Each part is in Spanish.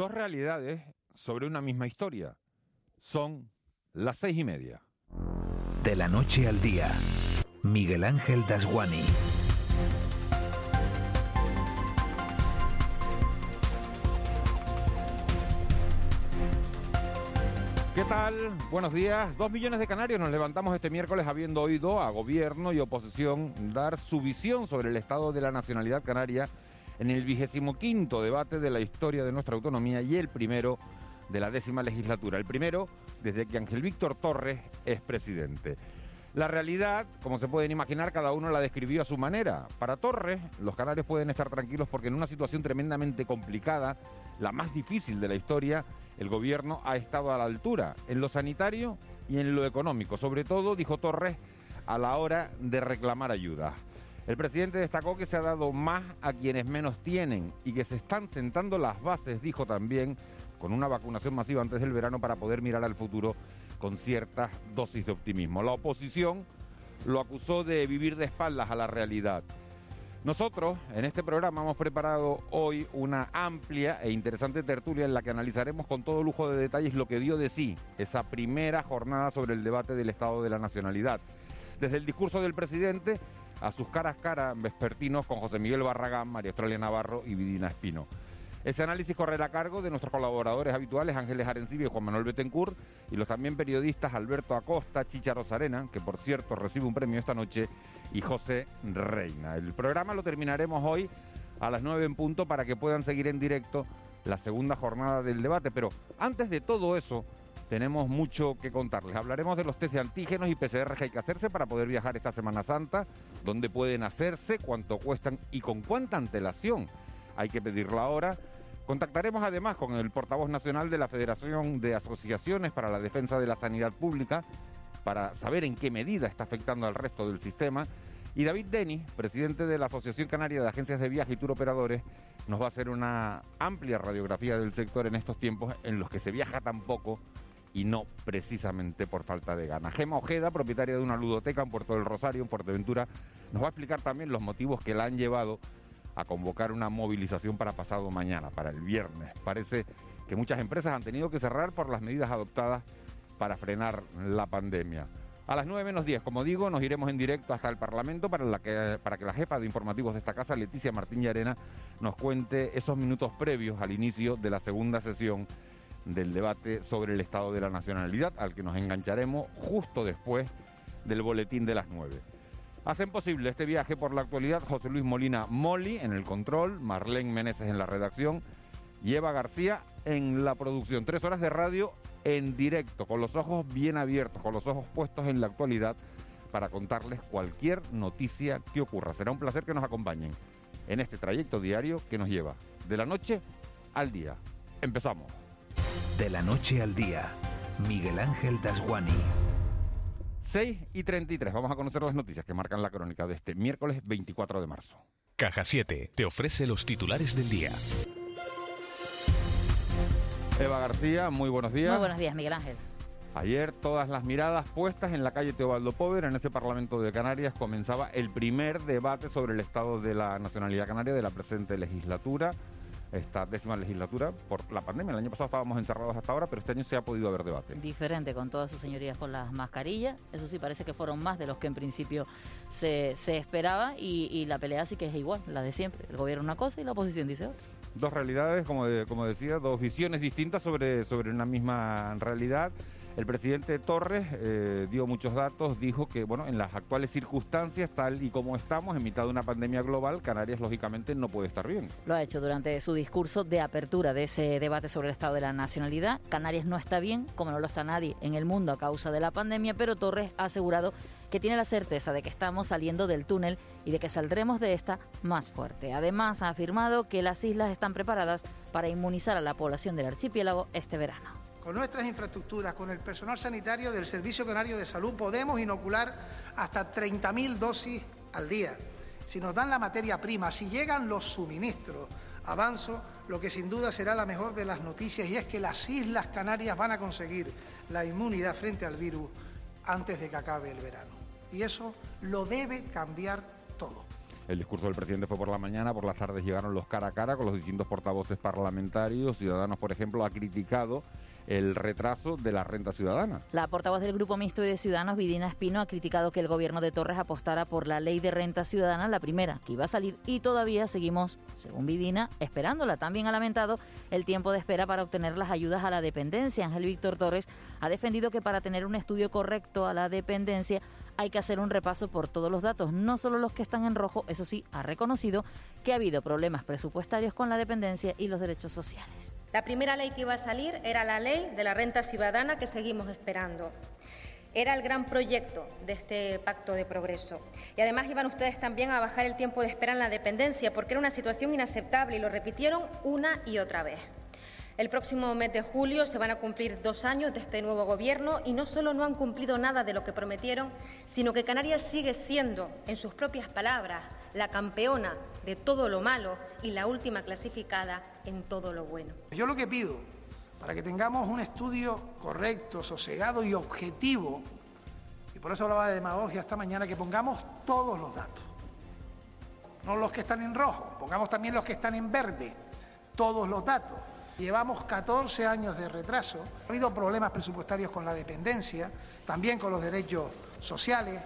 Dos realidades sobre una misma historia. Son las seis y media. De la noche al día, Miguel Ángel Dasguani. ¿Qué tal? Buenos días. Dos millones de canarios nos levantamos este miércoles habiendo oído a gobierno y oposición dar su visión sobre el estado de la nacionalidad canaria en el vigésimo quinto debate de la historia de nuestra autonomía y el primero de la décima legislatura. El primero desde que Ángel Víctor Torres es presidente. La realidad, como se pueden imaginar, cada uno la describió a su manera. Para Torres, los canarios pueden estar tranquilos porque en una situación tremendamente complicada, la más difícil de la historia, el gobierno ha estado a la altura en lo sanitario y en lo económico, sobre todo, dijo Torres, a la hora de reclamar ayuda. El presidente destacó que se ha dado más a quienes menos tienen y que se están sentando las bases, dijo también, con una vacunación masiva antes del verano para poder mirar al futuro con ciertas dosis de optimismo. La oposición lo acusó de vivir de espaldas a la realidad. Nosotros en este programa hemos preparado hoy una amplia e interesante tertulia en la que analizaremos con todo lujo de detalles lo que dio de sí esa primera jornada sobre el debate del Estado de la Nacionalidad. Desde el discurso del presidente a sus caras caras vespertinos con José Miguel Barragán, María Australia Navarro y Vidina Espino. Ese análisis correrá a cargo de nuestros colaboradores habituales Ángeles Arencibio y Juan Manuel Betancourt y los también periodistas Alberto Acosta, Chicha Rosarena, que por cierto recibe un premio esta noche, y José Reina. El programa lo terminaremos hoy a las 9 en punto para que puedan seguir en directo la segunda jornada del debate. Pero antes de todo eso, tenemos mucho que contarles. Hablaremos de los test de antígenos y PCR que hay que hacerse para poder viajar esta Semana Santa, dónde pueden hacerse, cuánto cuestan y con cuánta antelación hay que pedirla ahora. Contactaremos además con el portavoz nacional de la Federación de Asociaciones para la Defensa de la Sanidad Pública para saber en qué medida está afectando al resto del sistema. Y David Denis, presidente de la Asociación Canaria de Agencias de Viaje y Tour Operadores, nos va a hacer una amplia radiografía del sector en estos tiempos en los que se viaja tan poco y no precisamente por falta de ganas. Gema Ojeda, propietaria de una ludoteca en Puerto del Rosario, en Fuerteventura, nos va a explicar también los motivos que la han llevado a convocar una movilización para pasado mañana, para el viernes. Parece que muchas empresas han tenido que cerrar por las medidas adoptadas para frenar la pandemia. A las 9 menos 10, como digo, nos iremos en directo hasta el Parlamento para, que, para que la jefa de informativos de esta casa, Leticia Martín Arena, nos cuente esos minutos previos al inicio de la segunda sesión del debate sobre el estado de la nacionalidad, al que nos engancharemos justo después del boletín de las 9. Hacen posible este viaje por la actualidad José Luis Molina Moli en el control, Marlene Meneses en la redacción Eva García en la producción. Tres horas de radio en directo, con los ojos bien abiertos, con los ojos puestos en la actualidad para contarles cualquier noticia que ocurra. Será un placer que nos acompañen en este trayecto diario que nos lleva de la noche al día. Empezamos. De la noche al día, Miguel Ángel Dasguani. 6 y 33. Vamos a conocer las noticias que marcan la crónica de este miércoles 24 de marzo. Caja 7 te ofrece los titulares del día. Eva García, muy buenos días. Muy buenos días, Miguel Ángel. Ayer todas las miradas puestas en la calle Teobaldo Pover, en ese Parlamento de Canarias, comenzaba el primer debate sobre el estado de la nacionalidad canaria de la presente legislatura esta décima legislatura por la pandemia. El año pasado estábamos encerrados hasta ahora, pero este año se ha podido haber debate. Diferente con todas sus señorías con las mascarillas. Eso sí, parece que fueron más de los que en principio se, se esperaba y, la pelea sí que es igual, la de siempre. El gobierno una cosa y la oposición dice otra. Dos realidades, como, como decía, dos visiones distintas sobre, sobre una misma realidad. El presidente Torres eh, dio muchos datos, dijo que bueno, en las actuales circunstancias, tal y como estamos, en mitad de una pandemia global, Canarias lógicamente no puede estar bien. Lo ha hecho durante su discurso de apertura de ese debate sobre el estado de la nacionalidad. Canarias no está bien, como no lo está nadie en el mundo a causa de la pandemia, pero Torres ha asegurado que tiene la certeza de que estamos saliendo del túnel y de que saldremos de esta más fuerte. Además, ha afirmado que las islas están preparadas para inmunizar a la población del archipiélago este verano. Con nuestras infraestructuras, con el personal sanitario del Servicio Canario de Salud, podemos inocular hasta 30.000 dosis al día. Si nos dan la materia prima, si llegan los suministros, avanzo lo que sin duda será la mejor de las noticias y es que las Islas Canarias van a conseguir la inmunidad frente al virus antes de que acabe el verano. Y eso lo debe cambiar todo. El discurso del presidente fue por la mañana, por las tardes llegaron los cara a cara con los distintos portavoces parlamentarios. Ciudadanos, por ejemplo, ha criticado el retraso de la renta ciudadana. La portavoz del Grupo Mixto y de Ciudadanos, Vidina Espino, ha criticado que el gobierno de Torres apostara por la ley de renta ciudadana, la primera, que iba a salir, y todavía seguimos, según Vidina, esperándola. También ha lamentado el tiempo de espera para obtener las ayudas a la dependencia. Ángel Víctor Torres ha defendido que para tener un estudio correcto a la dependencia hay que hacer un repaso por todos los datos, no solo los que están en rojo, eso sí, ha reconocido que ha habido problemas presupuestarios con la dependencia y los derechos sociales. La primera ley que iba a salir era la ley de la renta ciudadana que seguimos esperando. Era el gran proyecto de este pacto de progreso. Y además iban ustedes también a bajar el tiempo de espera en la dependencia, porque era una situación inaceptable y lo repitieron una y otra vez. El próximo mes de julio se van a cumplir dos años de este nuevo Gobierno y no solo no han cumplido nada de lo que prometieron, sino que Canarias sigue siendo, en sus propias palabras, la campeona de todo lo malo y la última clasificada en todo lo bueno. Yo lo que pido, para que tengamos un estudio correcto, sosegado y objetivo, y por eso hablaba de demagogia esta mañana, que pongamos todos los datos, no los que están en rojo, pongamos también los que están en verde, todos los datos. Llevamos 14 años de retraso. Ha habido problemas presupuestarios con la dependencia, también con los derechos sociales.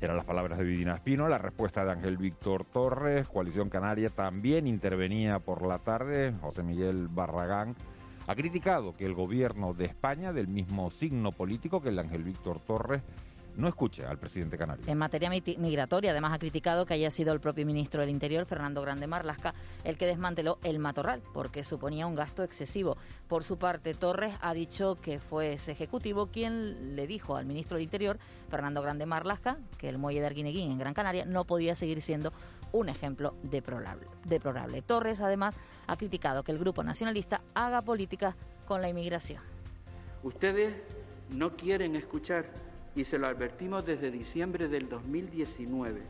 Eran las palabras de Vidina Espino, la respuesta de Ángel Víctor Torres, Coalición Canaria también intervenía por la tarde, José Miguel Barragán ha criticado que el gobierno de España, del mismo signo político que el Ángel Víctor Torres, no escuche al presidente canario. En materia migratoria, además, ha criticado que haya sido el propio ministro del Interior, Fernando Grande Marlasca, el que desmanteló el matorral, porque suponía un gasto excesivo. Por su parte, Torres ha dicho que fue ese ejecutivo quien le dijo al ministro del Interior, Fernando Grande Marlasca, que el muelle de Arguineguín en Gran Canaria no podía seguir siendo un ejemplo deplorable. deplorable. Torres, además, ha criticado que el grupo nacionalista haga política con la inmigración. Ustedes no quieren escuchar y se lo advertimos desde diciembre del 2019.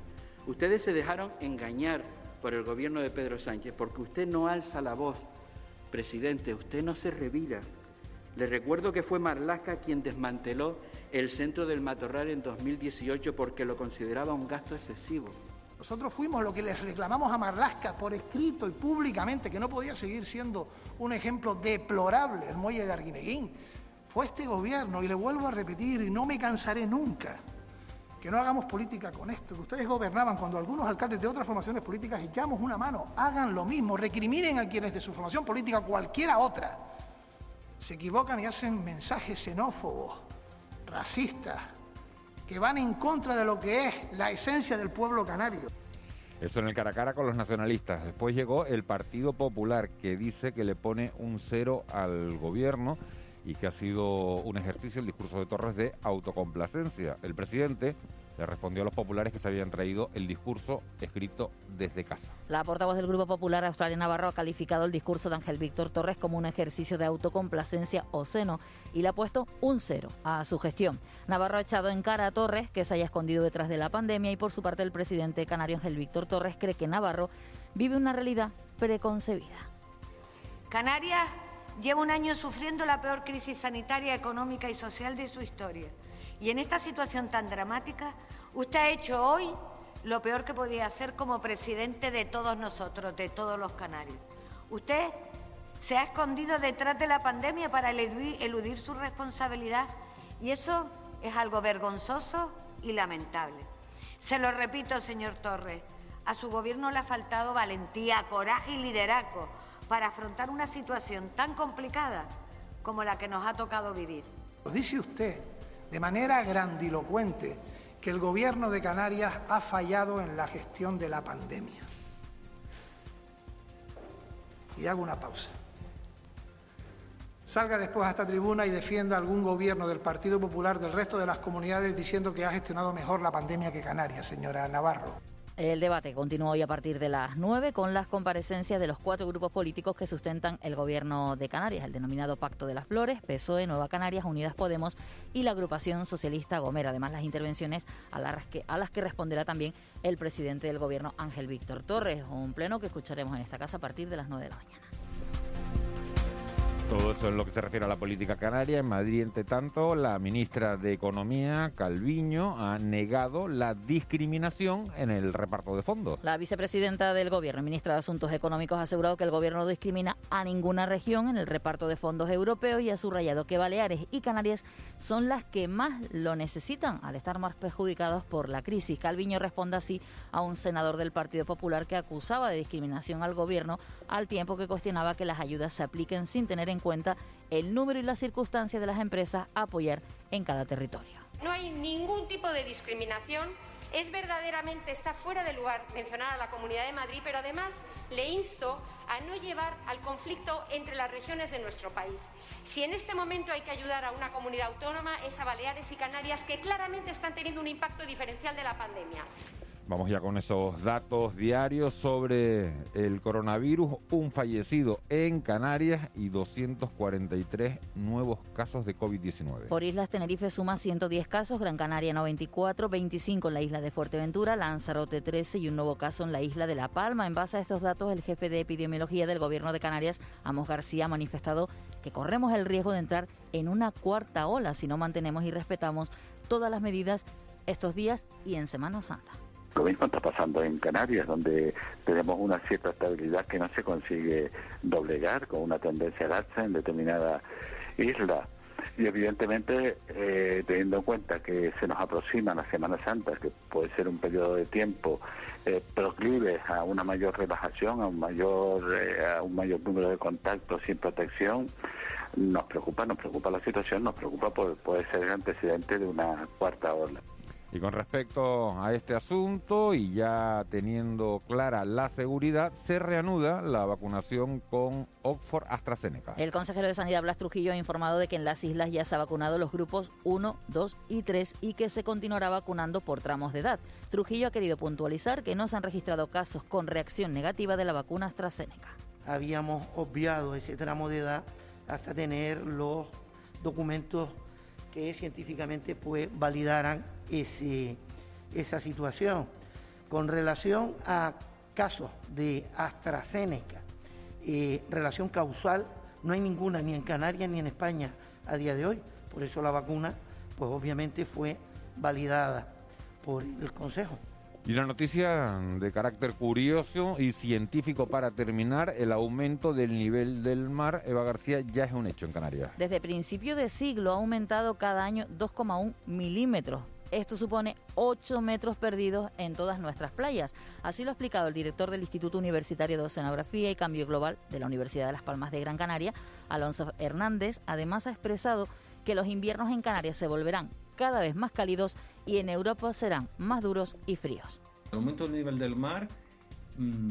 Ustedes se dejaron engañar por el gobierno de Pedro Sánchez porque usted no alza la voz. Presidente, usted no se revira. Le recuerdo que fue Marlaska quien desmanteló el centro del Matorral en 2018 porque lo consideraba un gasto excesivo. Nosotros fuimos lo que les reclamamos a Marlaska por escrito y públicamente, que no podía seguir siendo un ejemplo deplorable el muelle de Arguineguín fue este gobierno, y le vuelvo a repetir, y no me cansaré nunca, que no hagamos política con esto, ustedes gobernaban cuando algunos alcaldes de otras formaciones políticas echamos una mano, hagan lo mismo, recriminen a quienes de su formación política, cualquiera otra, se equivocan y hacen mensajes xenófobos, racistas, que van en contra de lo que es la esencia del pueblo canario. Eso en el cara a cara con los nacionalistas. Después llegó el Partido Popular, que dice que le pone un cero al gobierno y que ha sido un ejercicio el discurso de Torres de autocomplacencia. El presidente le respondió a los populares que se habían traído el discurso escrito desde casa. La portavoz del Grupo Popular Australia Navarro ha calificado el discurso de Ángel Víctor Torres como un ejercicio de autocomplacencia o seno y le ha puesto un cero a su gestión. Navarro ha echado en cara a Torres que se haya escondido detrás de la pandemia y por su parte el presidente canario Ángel Víctor Torres cree que Navarro vive una realidad preconcebida. Canarias lleva un año sufriendo la peor crisis sanitaria, económica y social de su historia. Y en esta situación tan dramática, usted ha hecho hoy lo peor que podía hacer como presidente de todos nosotros, de todos los canarios. Usted se ha escondido detrás de la pandemia para eludir, eludir su responsabilidad y eso es algo vergonzoso y lamentable. Se lo repito, señor Torres, a su gobierno le ha faltado valentía, coraje y liderazgo para afrontar una situación tan complicada como la que nos ha tocado vivir. Dice usted de manera grandilocuente que el gobierno de Canarias ha fallado en la gestión de la pandemia. Y hago una pausa. Salga después a esta tribuna y defienda algún gobierno del Partido Popular del resto de las comunidades diciendo que ha gestionado mejor la pandemia que Canarias, señora Navarro. El debate continúa hoy a partir de las 9 con las comparecencias de los cuatro grupos políticos que sustentan el gobierno de Canarias, el denominado Pacto de las Flores, PSOE, Nueva Canarias, Unidas Podemos y la agrupación socialista Gomera. Además, las intervenciones a las que, a las que responderá también el presidente del gobierno, Ángel Víctor Torres. Un pleno que escucharemos en esta casa a partir de las 9 de la mañana. Todo eso es lo que se refiere a la política canaria. En Madrid, entre tanto, la ministra de Economía, Calviño, ha negado la discriminación en el reparto de fondos. La vicepresidenta del Gobierno ministra de Asuntos Económicos ha asegurado que el Gobierno no discrimina a ninguna región en el reparto de fondos europeos y ha subrayado que Baleares y Canarias son las que más lo necesitan al estar más perjudicados por la crisis. Calviño responde así a un senador del Partido Popular que acusaba de discriminación al Gobierno al tiempo que cuestionaba que las ayudas se apliquen sin tener en cuenta el número y las circunstancias de las empresas a apoyar en cada territorio. No hay ningún tipo de discriminación. Es verdaderamente, está fuera de lugar mencionar a la Comunidad de Madrid, pero además le insto a no llevar al conflicto entre las regiones de nuestro país. Si en este momento hay que ayudar a una comunidad autónoma, es a Baleares y Canarias, que claramente están teniendo un impacto diferencial de la pandemia. Vamos ya con esos datos diarios sobre el coronavirus. Un fallecido en Canarias y 243 nuevos casos de COVID-19. Por islas, Tenerife suma 110 casos, Gran Canaria 94, 25 en la isla de Fuerteventura, Lanzarote 13 y un nuevo caso en la isla de La Palma. En base a estos datos, el jefe de epidemiología del gobierno de Canarias, Amos García, ha manifestado que corremos el riesgo de entrar en una cuarta ola si no mantenemos y respetamos todas las medidas estos días y en Semana Santa. Lo mismo está pasando en Canarias, donde tenemos una cierta estabilidad que no se consigue doblegar con una tendencia al alza en determinada isla. Y evidentemente, eh, teniendo en cuenta que se nos aproxima la Semana Santa, que puede ser un periodo de tiempo eh, proclive a una mayor relajación, a un mayor, eh, a un mayor número de contactos sin protección, nos preocupa, nos preocupa la situación, nos preocupa por puede ser el antecedente de una cuarta ola. Y con respecto a este asunto y ya teniendo clara la seguridad, se reanuda la vacunación con Oxford AstraZeneca. El consejero de Sanidad Blas Trujillo ha informado de que en las islas ya se ha vacunado los grupos 1, 2 y 3 y que se continuará vacunando por tramos de edad. Trujillo ha querido puntualizar que no se han registrado casos con reacción negativa de la vacuna AstraZeneca. Habíamos obviado ese tramo de edad hasta tener los documentos que científicamente pues validaran ese, esa situación. Con relación a casos de AstraZeneca, eh, relación causal, no hay ninguna ni en Canarias ni en España a día de hoy. Por eso la vacuna, pues obviamente fue validada por el Consejo. Y una noticia de carácter curioso y científico para terminar, el aumento del nivel del mar, Eva García, ya es un hecho en Canarias. Desde principio de siglo ha aumentado cada año 2,1 milímetros. Esto supone 8 metros perdidos en todas nuestras playas. Así lo ha explicado el director del Instituto Universitario de Oceanografía y Cambio Global de la Universidad de Las Palmas de Gran Canaria, Alonso Hernández. Además ha expresado que los inviernos en Canarias se volverán cada vez más cálidos y en Europa serán más duros y fríos. El aumento del nivel del mar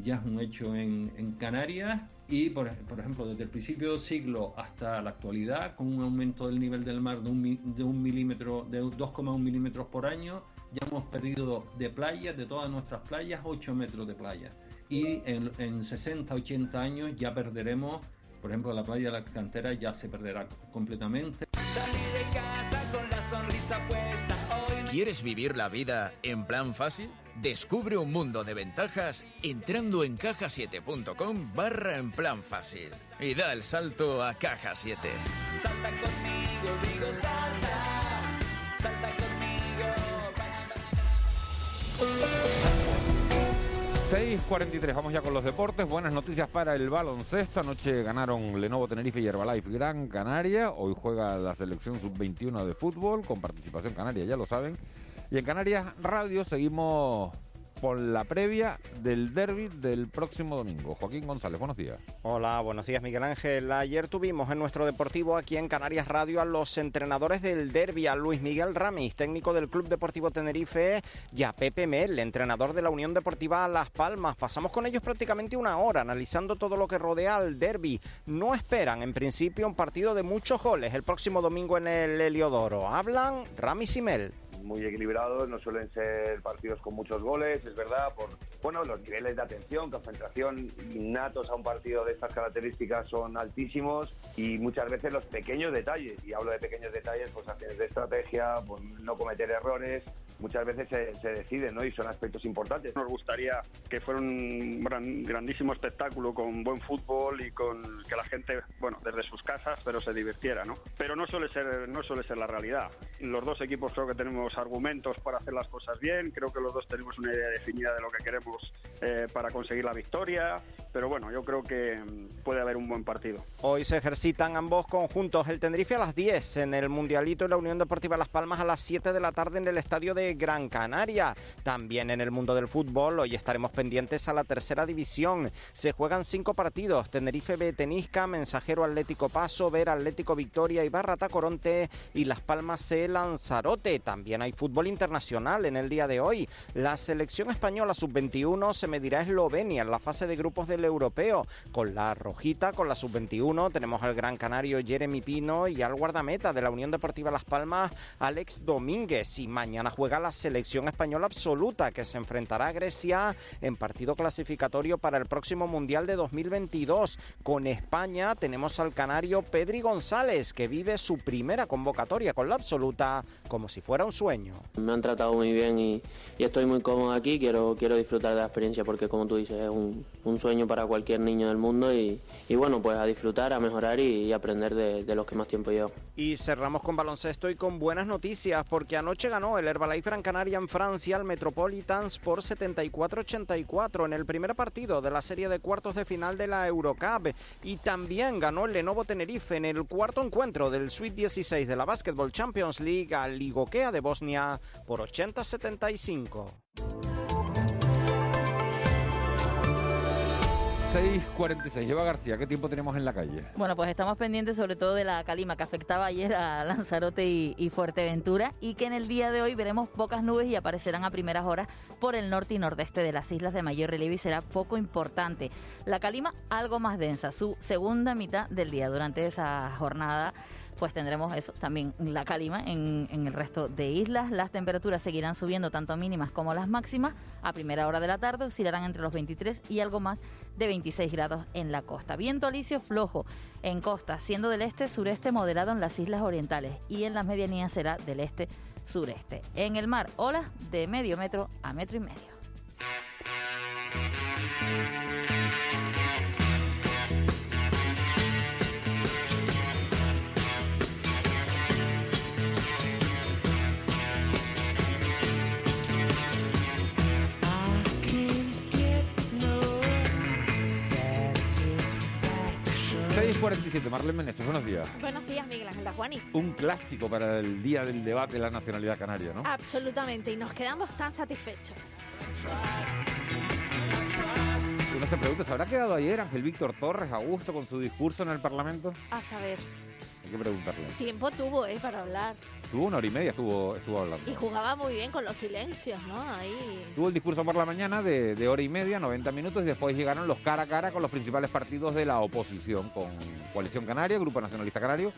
ya es un hecho en, en Canarias y, por, por, ejemplo, desde el principio del siglo hasta la actualidad, con un aumento del nivel del mar de un, de un milímetro, de 2,1 milímetros por año, ya hemos perdido de playas, de todas nuestras playas, 8 metros de playa. Y en, en 60, 80 años ya perderemos, por ejemplo, la playa de la cantera ya se perderá completamente. de casa con la sonrisa puesta hoy. ¿Quieres vivir la vida en plan fácil? Descubre un mundo de ventajas entrando en cajasiete.com barra en plan fácil y da el salto a Caja 7. Salta conmigo, digo salta, salta conmigo. 6.43, vamos ya con los deportes. Buenas noticias para el baloncesto. Anoche ganaron Lenovo Tenerife y Herbalife Gran Canaria. Hoy juega la selección sub-21 de fútbol con participación canaria, ya lo saben. Y en Canarias Radio seguimos con la previa del derby del próximo domingo. Joaquín González, buenos días. Hola, buenos días Miguel Ángel. Ayer tuvimos en nuestro deportivo aquí en Canarias Radio a los entrenadores del derby, a Luis Miguel Ramis, técnico del Club Deportivo Tenerife, y a Pepe Mel, entrenador de la Unión Deportiva Las Palmas. Pasamos con ellos prácticamente una hora analizando todo lo que rodea al derby. No esperan en principio un partido de muchos goles el próximo domingo en el Heliodoro. Hablan Ramis y Mel muy equilibrados, no suelen ser partidos con muchos goles, es verdad, por bueno, los niveles de atención, concentración innatos a un partido de estas características son altísimos y muchas veces los pequeños detalles, y hablo de pequeños detalles, pues acciones de estrategia, pues no cometer errores, muchas veces se, deciden ¿no? y son aspectos importantes. Nos gustaría que fuera un grandísimo espectáculo con buen fútbol y con que la gente, bueno, desde sus casas, pero se divirtiera, ¿no? Pero no suele ser, no suele ser la realidad. Los dos equipos creo que tenemos argumentos para hacer las cosas bien, creo que los dos tenemos una idea definida de lo que queremos eh, para conseguir la victoria, pero bueno, yo creo que mm, puede haber un buen partido. Hoy se ejercitan ambos conjuntos, el Tenerife a las 10 en el Mundialito y la Unión Deportiva Las Palmas a las 7 de la tarde en el estadio de Gran Canaria. También en el mundo del fútbol, hoy estaremos pendientes a la tercera división. Se juegan cinco partidos: Tenerife B, Tenisca, Mensajero Atlético Paso, Ver Atlético Victoria, y Barrata Coronte y Las Palmas C, Lanzarote. También hay fútbol internacional en el día de hoy. La selección española sub-21 se medirá a Eslovenia en la fase de grupos del europeo. Con la rojita, con la sub-21, tenemos al gran canario Jeremy Pino y al guardameta de la Unión Deportiva Las Palmas, Alex Domínguez. Y mañana juega la selección española absoluta que se enfrentará a Grecia en partido clasificatorio para el próximo Mundial de 2022. Con España tenemos al canario Pedri González que vive su primera convocatoria con la absoluta como si fuera un sueño. Me han tratado muy bien y, estoy muy cómodo aquí, quiero, quiero disfrutar de la experiencia porque como tú dices es un, sueño para cualquier niño del mundo y, bueno, pues a disfrutar, a mejorar y, aprender de, de, los que más tiempo llevo. Y cerramos con baloncesto y con buenas noticias porque anoche ganó el Herbalife Gran Canaria en Francia al Metropolitans por 74-84 en el primer partido de la serie de cuartos de final de la Eurocup y también ganó el Lenovo Tenerife en el cuarto encuentro del Sweet 16 de la Basketball Champions League al Ligokea de Bosnia por 80-75. 6.46. Lleva García, ¿qué tiempo tenemos en la calle? Bueno, pues estamos pendientes sobre todo de la calima que afectaba ayer a Lanzarote y, Fuerteventura y que en el día de hoy veremos pocas nubes y aparecerán a primeras horas por el norte y nordeste de las islas de mayor relieve y será poco importante. La calima algo más densa, su segunda mitad del día durante esa jornada pues tendremos eso, también la calima en, el resto de islas. Las temperaturas seguirán subiendo tanto mínimas como las máximas. A primera hora de la tarde oscilarán entre los 23 y algo más de 26 grados en la costa. Viento alisio flojo en costa, siendo del este-sureste moderado en las islas orientales y en las medianías será del este-sureste. En el mar, olas de medio metro a metro y medio. 6.47, Marlene Meneses, buenos días. Buenos días, Miguel Ángel Juani. Un clásico para el día del debate de la nacionalidad canaria, ¿no? Absolutamente, y nos quedamos tan satisfechos. Uno se pregunta, ¿se habrá quedado ayer Ángel Víctor Torres a gusto con su discurso en el Parlamento? A saber. Hay que preguntarle. Tiempo tuvo, ¿eh? Para hablar. Tuvo una hora y media, estuvo, estuvo hablando. Y jugaba muy bien con los silencios, ¿no? Ahí. Tuvo el discurso por la mañana de, de, hora y media, 90 minutos, y después llegaron los cara a cara con los principales partidos de la oposición, con Coalición Canaria, Grupo Nacionalista Canario,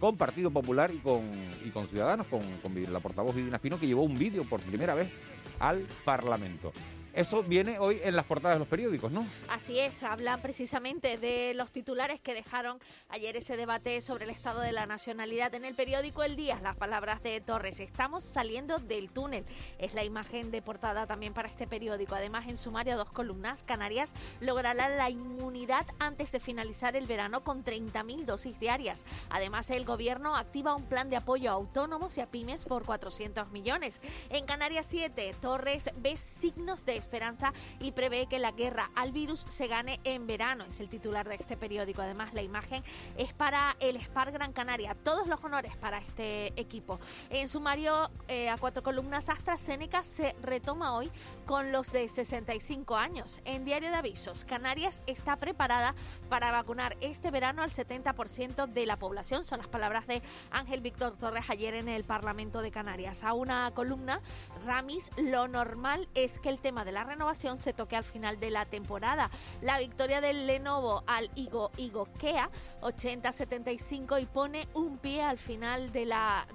con Partido Popular y con, y con Ciudadanos, con, con la portavoz Vidina Espino, que llevó un vídeo por primera vez al Parlamento. Eso viene hoy en las portadas de los periódicos, ¿no? Así es, hablan precisamente de los titulares que dejaron ayer ese debate sobre el estado de la nacionalidad en el periódico El Día. Las palabras de Torres, estamos saliendo del túnel. Es la imagen de portada también para este periódico. Además, en sumario, dos columnas, Canarias logrará la inmunidad antes de finalizar el verano con 30.000 dosis diarias. Además, el gobierno activa un plan de apoyo a autónomos y a pymes por 400 millones. En Canarias 7, Torres ve signos de esperanza y prevé que la guerra al virus se gane en verano. Es el titular de este periódico. Además, la imagen es para el Spar Gran Canaria. Todos los honores para este equipo. En sumario, eh, a cuatro columnas, AstraZeneca se retoma hoy con los de 65 años. En Diario de Avisos, Canarias está preparada para vacunar este verano al 70% de la población. Son las palabras de Ángel Víctor Torres ayer en el Parlamento de Canarias. A una columna, Ramis, lo normal es que el tema de renovación se toque al final de la temporada. La victoria del Lenovo al Igo Igokea 80-75 y pone un pie al final de la,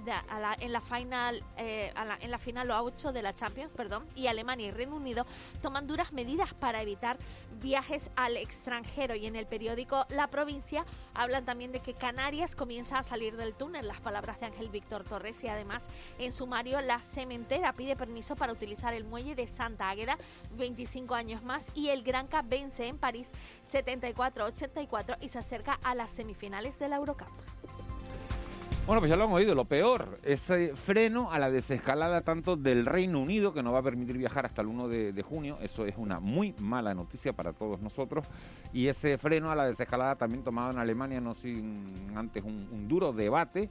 en la final eh, en la final o 8 de la Champions, perdón, y Alemania y Reino Unido toman duras medidas para evitar viajes al extranjero y en el periódico La Provincia hablan también de que Canarias comienza a salir del túnel, las palabras de Ángel Víctor Torres y además en sumario la cementera pide permiso para utilizar el muelle de Santa Águeda 25 años más y el Granca vence en París 74-84 y se acerca a las semifinales de la Eurocup. Bueno, pues ya lo han oído, lo peor, ese freno a la desescalada tanto del Reino Unido, que no va a permitir viajar hasta el 1 de, junio, eso es una muy mala noticia para todos nosotros, y ese freno a la desescalada también tomado en Alemania, no sin antes un duro debate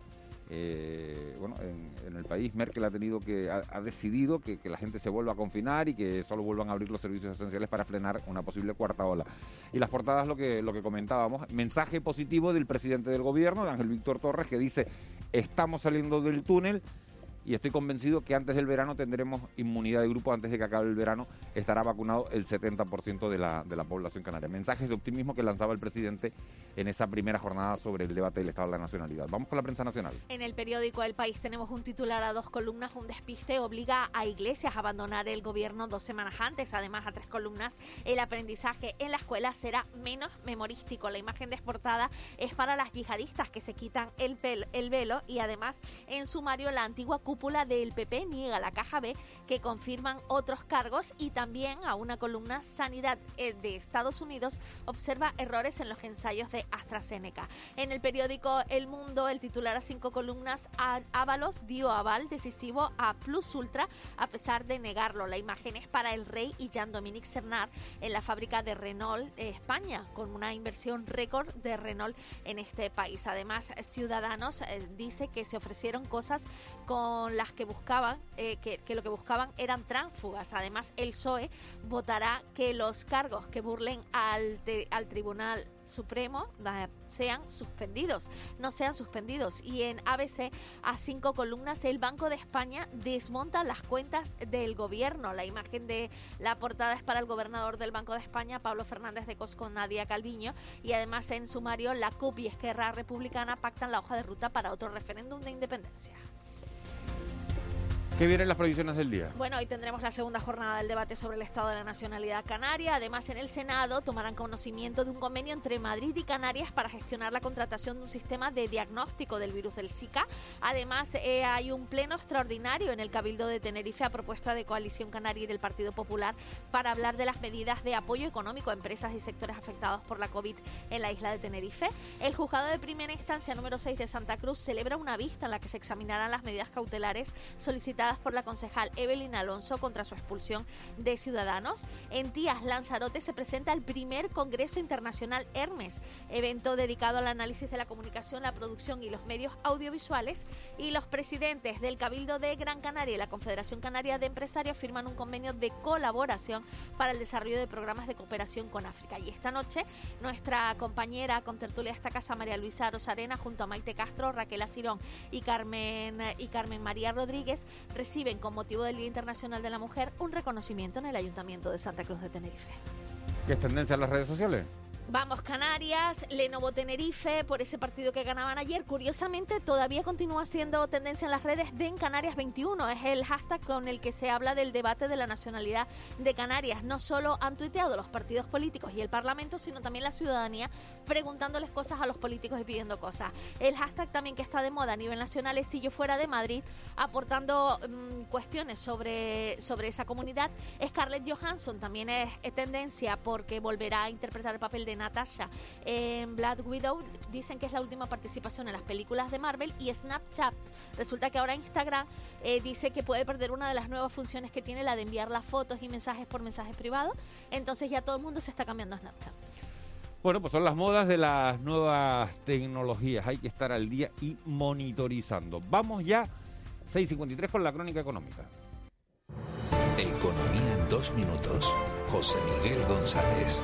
eh, bueno, en, el país Merkel ha tenido que ha, decidido que, la gente se vuelva a confinar y que solo vuelvan a abrir los servicios esenciales para frenar una posible cuarta ola. Y las portadas lo que lo que comentábamos, mensaje positivo del presidente del gobierno, de Ángel Víctor Torres, que dice estamos saliendo del túnel y estoy convencido que antes del verano tendremos inmunidad de grupo, antes de que acabe el verano estará vacunado el 70% de la, de la población canaria. Mensajes de optimismo que lanzaba el presidente en esa primera jornada sobre el debate del Estado de la Nacionalidad. Vamos con la prensa nacional. En el periódico El País tenemos un titular a dos columnas, un despiste obliga a iglesias a abandonar el gobierno dos semanas antes, además a tres columnas, el aprendizaje en la escuela será menos memorístico. La imagen desportada es para las yihadistas que se quitan el, el velo y además en sumario la antigua cúpula cúpula del PP niega la caja B que confirman otros cargos y también a una columna Sanidad eh, de Estados Unidos observa errores en los ensayos de AstraZeneca. En el periódico El Mundo, el titular a cinco columnas, Ábalos dio aval decisivo a Plus Ultra a pesar de negarlo. La imagen es para el rey y Jean-Dominique Cernard en la fábrica de Renault España, con una inversión récord de Renault en este país. Además, Ciudadanos eh, dice que se ofrecieron cosas con las que buscaban, eh, que, lo que buscaban eran tránsfugas. Además, el PSOE votará que los cargos que burlen al, al Tribunal Supremo sean suspendidos, no sean suspendidos. Y en ABC, a cinco columnas, el Banco de España desmonta las cuentas del gobierno. La imagen de la portada es para el gobernador del Banco de España, Pablo Fernández de Cos, con Nadia Calviño. Y además, en sumario, la CUP y Esquerra Republicana pactan la hoja de ruta para otro referéndum de independencia. ¿Qué vienen las previsiones del día? Bueno, hoy tendremos la segunda jornada del debate sobre el estado de la nacionalidad canaria. Además, en el Senado tomarán conocimiento de un convenio entre Madrid y Canarias para gestionar la contratación de un sistema de diagnóstico del virus del Zika. Además, eh, hay un pleno extraordinario en el Cabildo de Tenerife a propuesta de Coalición Canaria y del Partido Popular para hablar de las medidas de apoyo económico a empresas y sectores afectados por la COVID en la isla de Tenerife. El juzgado de primera instancia número 6 de Santa Cruz celebra una vista en la que se examinarán las medidas cautelares solicitadas por la concejal Evelyn Alonso contra su expulsión de Ciudadanos. En Tías Lanzarote se presenta el primer Congreso Internacional Hermes, evento dedicado al análisis de la comunicación, la producción y los medios audiovisuales. Y los presidentes del Cabildo de Gran Canaria y la Confederación Canaria de Empresarios firman un convenio de colaboración para el desarrollo de programas de cooperación con África. Y esta noche, nuestra compañera con tertulia de esta casa, María Luisa Rosarena, junto a Maite Castro, Raquel Asirón y Carmen, y Carmen María Rodríguez, reciben con motivo del Día Internacional de la Mujer un reconocimiento en el Ayuntamiento de Santa Cruz de Tenerife. ¿Qué es tendencia en las redes sociales? Vamos Canarias, Lenovo Tenerife, por ese partido que ganaban ayer. Curiosamente, todavía continúa siendo tendencia en las redes de en Canarias 21. Es el hashtag con el que se habla del debate de la nacionalidad de Canarias. No solo han tuiteado los partidos políticos y el Parlamento, sino también la ciudadanía preguntándoles cosas a los políticos y pidiendo cosas. El hashtag también que está de moda a nivel nacional es Si yo fuera de Madrid, aportando mm, cuestiones sobre, sobre esa comunidad. Scarlett Johansson también es tendencia porque volverá a interpretar el papel de Natasha en Black Widow. Dicen que es la última participación en las películas de Marvel y Snapchat. Resulta que ahora Instagram eh, dice que puede perder una de las nuevas funciones que tiene, la de enviar las fotos y mensajes por mensajes privados. Entonces ya todo el mundo se está cambiando a Snapchat. Bueno, pues son las modas de las nuevas tecnologías. Hay que estar al día y monitorizando. Vamos ya, 6.53 con la crónica económica. Economía en dos minutos. José Miguel González.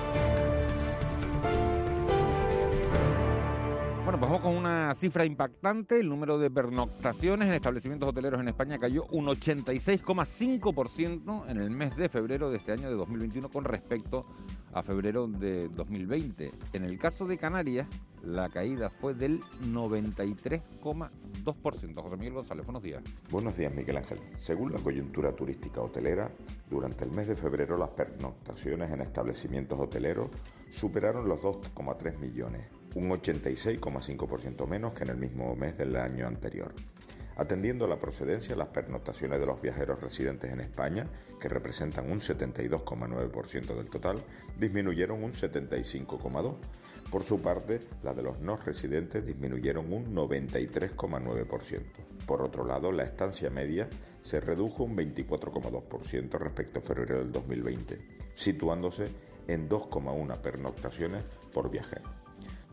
Bueno, pues vamos con una cifra impactante. El número de pernoctaciones en establecimientos hoteleros en España cayó un 86,5% en el mes de febrero de este año de 2021 con respecto a febrero de 2020. En el caso de Canarias, la caída fue del 93,2%. José Miguel González, buenos días. Buenos días, Miguel Ángel. Según la coyuntura turística hotelera, durante el mes de febrero las pernoctaciones en establecimientos hoteleros superaron los 2,3 millones un 86,5% menos que en el mismo mes del año anterior. Atendiendo a la procedencia, las pernotaciones de los viajeros residentes en España, que representan un 72,9% del total, disminuyeron un 75,2%. Por su parte, las de los no residentes disminuyeron un 93,9%. Por otro lado, la estancia media se redujo un 24,2% respecto a febrero del 2020, situándose en 2,1 pernoctaciones por viajero.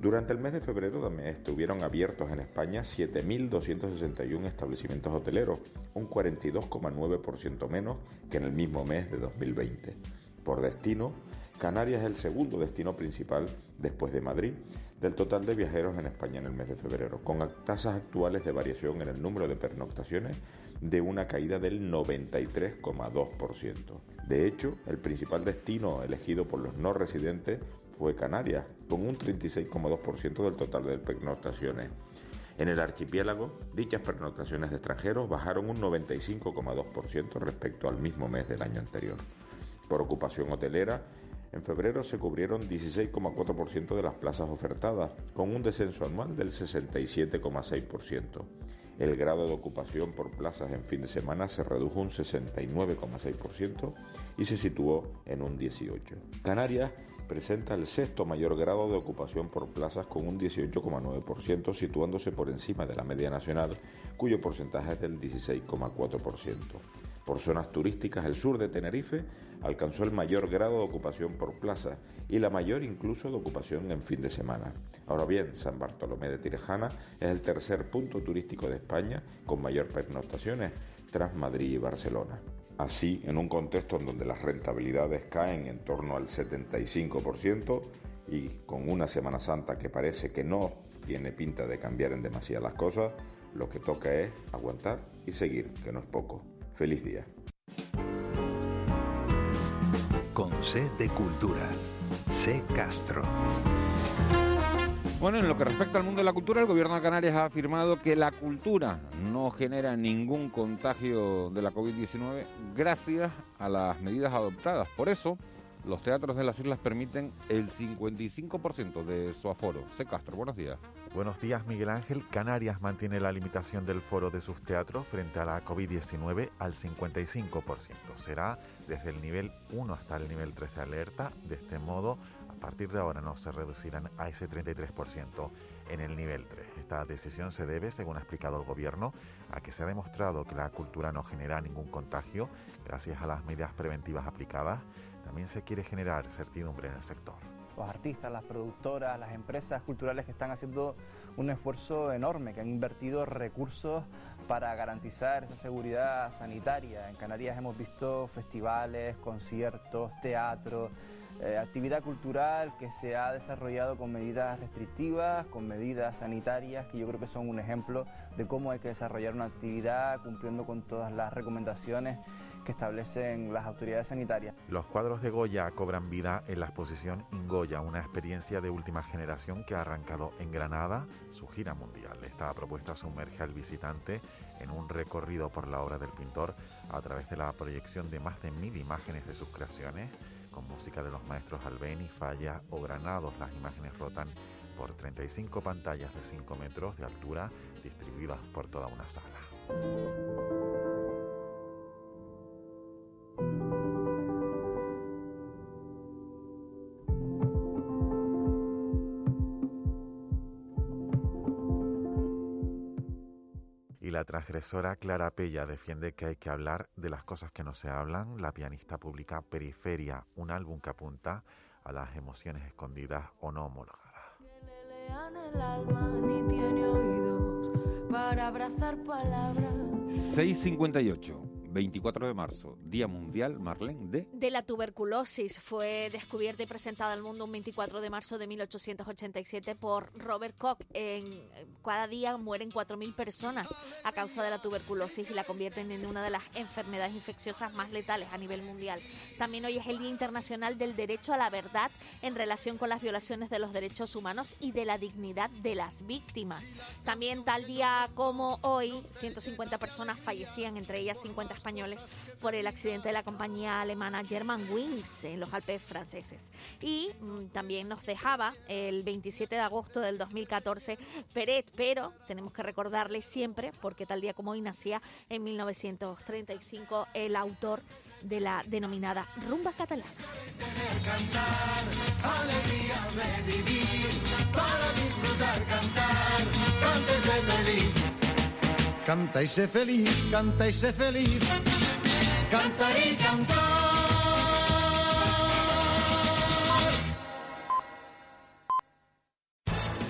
Durante el mes de febrero también estuvieron abiertos en España 7.261 establecimientos hoteleros, un 42,9% menos que en el mismo mes de 2020. Por destino, Canarias es el segundo destino principal después de Madrid del total de viajeros en España en el mes de febrero, con tasas actuales de variación en el número de pernoctaciones de una caída del 93,2%. De hecho, el principal destino elegido por los no residentes fue Canarias, con un 36,2% del total de pernoctaciones. En el archipiélago, dichas pernoctaciones de extranjeros bajaron un 95,2% respecto al mismo mes del año anterior. Por ocupación hotelera, en febrero se cubrieron 16,4% de las plazas ofertadas, con un descenso anual del 67,6%. El grado de ocupación por plazas en fin de semana se redujo un 69,6% y se situó en un 18%. Canarias presenta el sexto mayor grado de ocupación por plazas con un 18,9%, situándose por encima de la media nacional, cuyo porcentaje es del 16,4%. Por zonas turísticas, el sur de Tenerife alcanzó el mayor grado de ocupación por plaza y la mayor incluso de ocupación en fin de semana. Ahora bien, San Bartolomé de Tirejana es el tercer punto turístico de España con mayor pernoctaciones tras Madrid y Barcelona. Así, en un contexto en donde las rentabilidades caen en torno al 75% y con una Semana Santa que parece que no tiene pinta de cambiar en demasiadas las cosas, lo que toca es aguantar y seguir, que no es poco. Feliz día. Con C de Cultura. C Castro. Bueno, en lo que respecta al mundo de la cultura, el gobierno de Canarias ha afirmado que la cultura no genera ningún contagio de la COVID-19 gracias a las medidas adoptadas. Por eso, los teatros de las islas permiten el 55% de su aforo. C. Castro, buenos días. Buenos días, Miguel Ángel. Canarias mantiene la limitación del foro de sus teatros frente a la COVID-19 al 55%. Será desde el nivel 1 hasta el nivel 3 de alerta. De este modo, partir de ahora no se reducirán a ese 33% en el nivel 3. Esta decisión se debe, según ha explicado el Gobierno, a que se ha demostrado que la cultura no genera ningún contagio gracias a las medidas preventivas aplicadas. También se quiere generar certidumbre en el sector los artistas, las productoras, las empresas culturales que están haciendo un esfuerzo enorme, que han invertido recursos para garantizar esa seguridad sanitaria. En Canarias hemos visto festivales, conciertos, teatro, eh, actividad cultural que se ha desarrollado con medidas restrictivas, con medidas sanitarias, que yo creo que son un ejemplo de cómo hay que desarrollar una actividad cumpliendo con todas las recomendaciones que establecen las autoridades sanitarias. Los cuadros de Goya cobran vida en la exposición Ingoya, una experiencia de última generación que ha arrancado en Granada su gira mundial. Esta propuesta sumerge al visitante en un recorrido por la obra del pintor a través de la proyección de más de mil imágenes de sus creaciones con música de los maestros Albeni, Falla o Granados. Las imágenes rotan por 35 pantallas de 5 metros de altura distribuidas por toda una sala. La transgresora Clara Pella defiende que hay que hablar de las cosas que no se hablan. La pianista publica Periferia, un álbum que apunta a las emociones escondidas o no homologadas. para abrazar palabras. 658. 24 de marzo, Día Mundial, Marlene, de... De la tuberculosis. Fue descubierta y presentada al mundo un 24 de marzo de 1887 por Robert Koch. En, cada día mueren 4.000 personas a causa de la tuberculosis y la convierten en una de las enfermedades infecciosas más letales a nivel mundial. También hoy es el Día Internacional del Derecho a la Verdad en relación con las violaciones de los derechos humanos y de la dignidad de las víctimas. También tal día como hoy, 150 personas fallecían, entre ellas 50 españoles por el accidente de la compañía alemana German Wings en los Alpes franceses. Y mm, también nos dejaba el 27 de agosto del 2014 Peret, pero tenemos que recordarle siempre, porque tal día como hoy nacía en 1935 el autor de la denominada rumba catalana. Canta y sé feliz, canta y sé feliz, cantar y cantar.